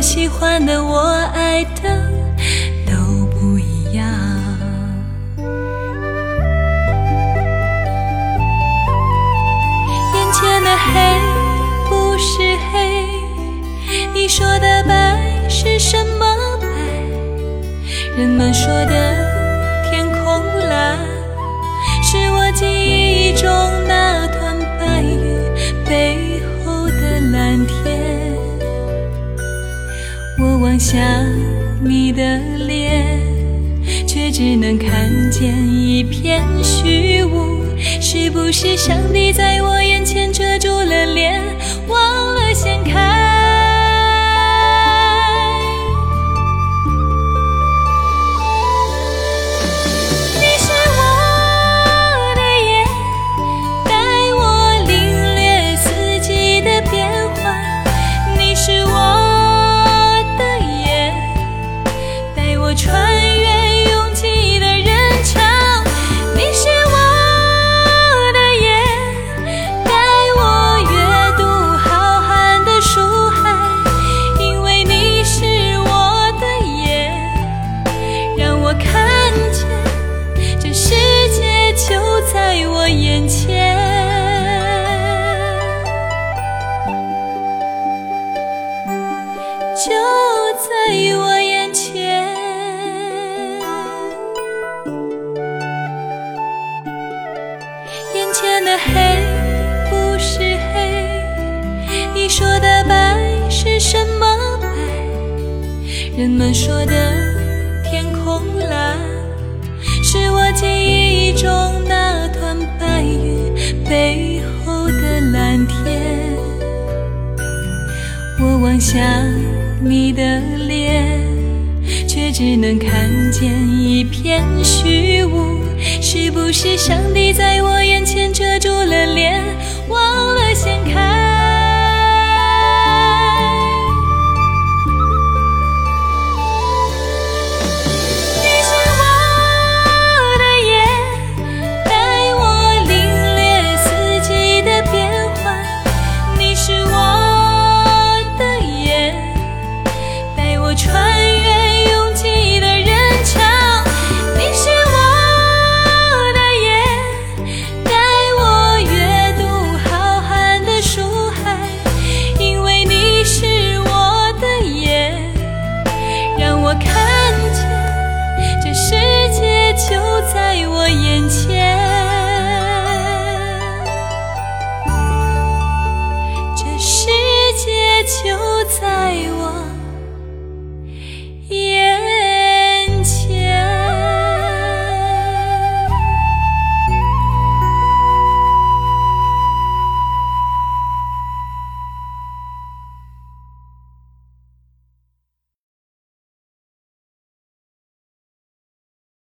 我喜欢的、我爱的都不一样。眼前的黑不是黑，你说的白是什么白？人们说的天空蓝，是我记忆中那团白云背后的蓝天。我望向你的脸，却只能看见一片虚无。是不是上帝在我眼人们说的天空蓝，是我记忆中那团白云背后的蓝天。我望向你的脸，却只能看见一片虚无。是不是上帝在我我穿越拥挤的人潮，你是我的眼，带我阅读浩瀚的书海，因为你是我的眼。让我看。